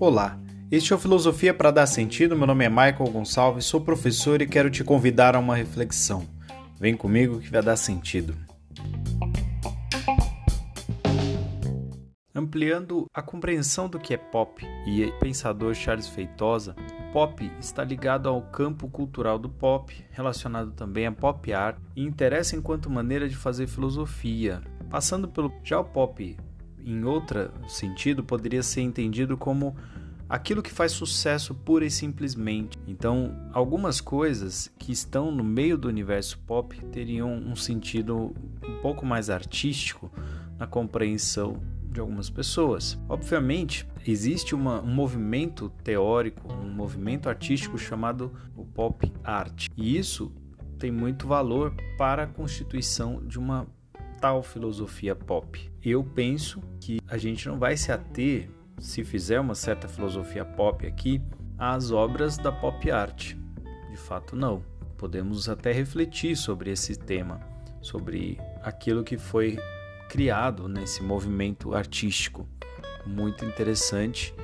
Olá, este é o Filosofia para Dar Sentido. Meu nome é Michael Gonçalves, sou professor e quero te convidar a uma reflexão. Vem comigo que vai dar sentido. Ampliando a compreensão do que é pop e pensador Charles Feitosa, pop está ligado ao campo cultural do pop, relacionado também a pop art e interessa enquanto maneira de fazer filosofia. Passando pelo já o pop em outro sentido, poderia ser entendido como aquilo que faz sucesso pura e simplesmente. Então, algumas coisas que estão no meio do universo pop teriam um sentido um pouco mais artístico na compreensão de algumas pessoas. Obviamente, existe uma, um movimento teórico, um movimento artístico chamado o pop art, e isso tem muito valor para a constituição de uma tal filosofia pop. Eu penso que a gente não vai se ater, se fizer uma certa filosofia pop aqui, às obras da pop art. De fato, não. Podemos até refletir sobre esse tema, sobre aquilo que foi criado nesse movimento artístico muito interessante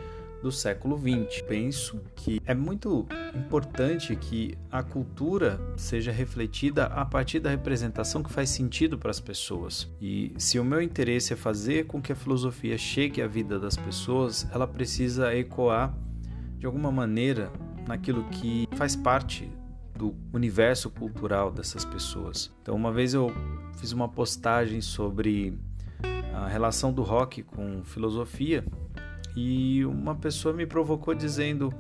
do século XX. Penso que é muito importante que a cultura seja refletida a partir da representação que faz sentido para as pessoas. E se o meu interesse é fazer com que a filosofia chegue à vida das pessoas, ela precisa ecoar de alguma maneira naquilo que faz parte do universo cultural dessas pessoas. Então, uma vez eu fiz uma postagem sobre a relação do rock com filosofia e uma pessoa me provocou dizendo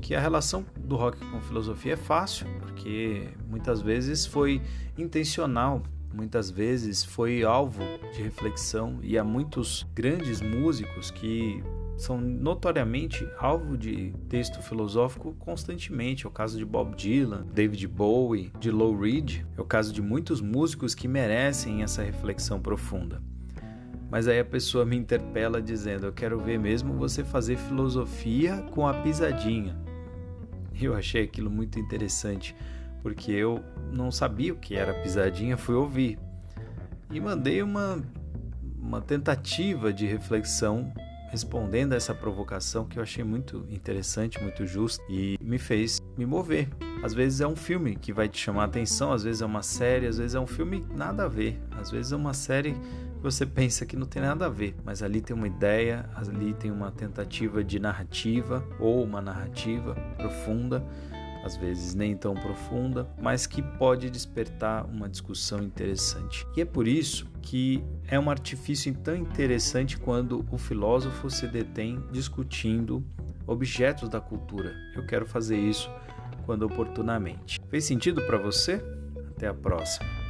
que a relação do rock com filosofia é fácil, porque muitas vezes foi intencional, muitas vezes foi alvo de reflexão e há muitos grandes músicos que são notoriamente alvo de texto filosófico constantemente. É o caso de Bob Dylan, David Bowie, de Lou Reed. É o caso de muitos músicos que merecem essa reflexão profunda. Mas aí a pessoa me interpela dizendo: Eu quero ver mesmo você fazer filosofia com a pisadinha. Eu achei aquilo muito interessante, porque eu não sabia o que era pisadinha, fui ouvir. E mandei uma, uma tentativa de reflexão respondendo a essa provocação que eu achei muito interessante, muito justa e me fez me mover. Às vezes é um filme que vai te chamar a atenção, às vezes é uma série, às vezes é um filme nada a ver, às vezes é uma série você pensa que não tem nada a ver, mas ali tem uma ideia, ali tem uma tentativa de narrativa ou uma narrativa profunda, às vezes nem tão profunda, mas que pode despertar uma discussão interessante. E é por isso que é um artifício tão interessante quando o filósofo se detém discutindo objetos da cultura. Eu quero fazer isso quando oportunamente. Fez sentido para você? Até a próxima.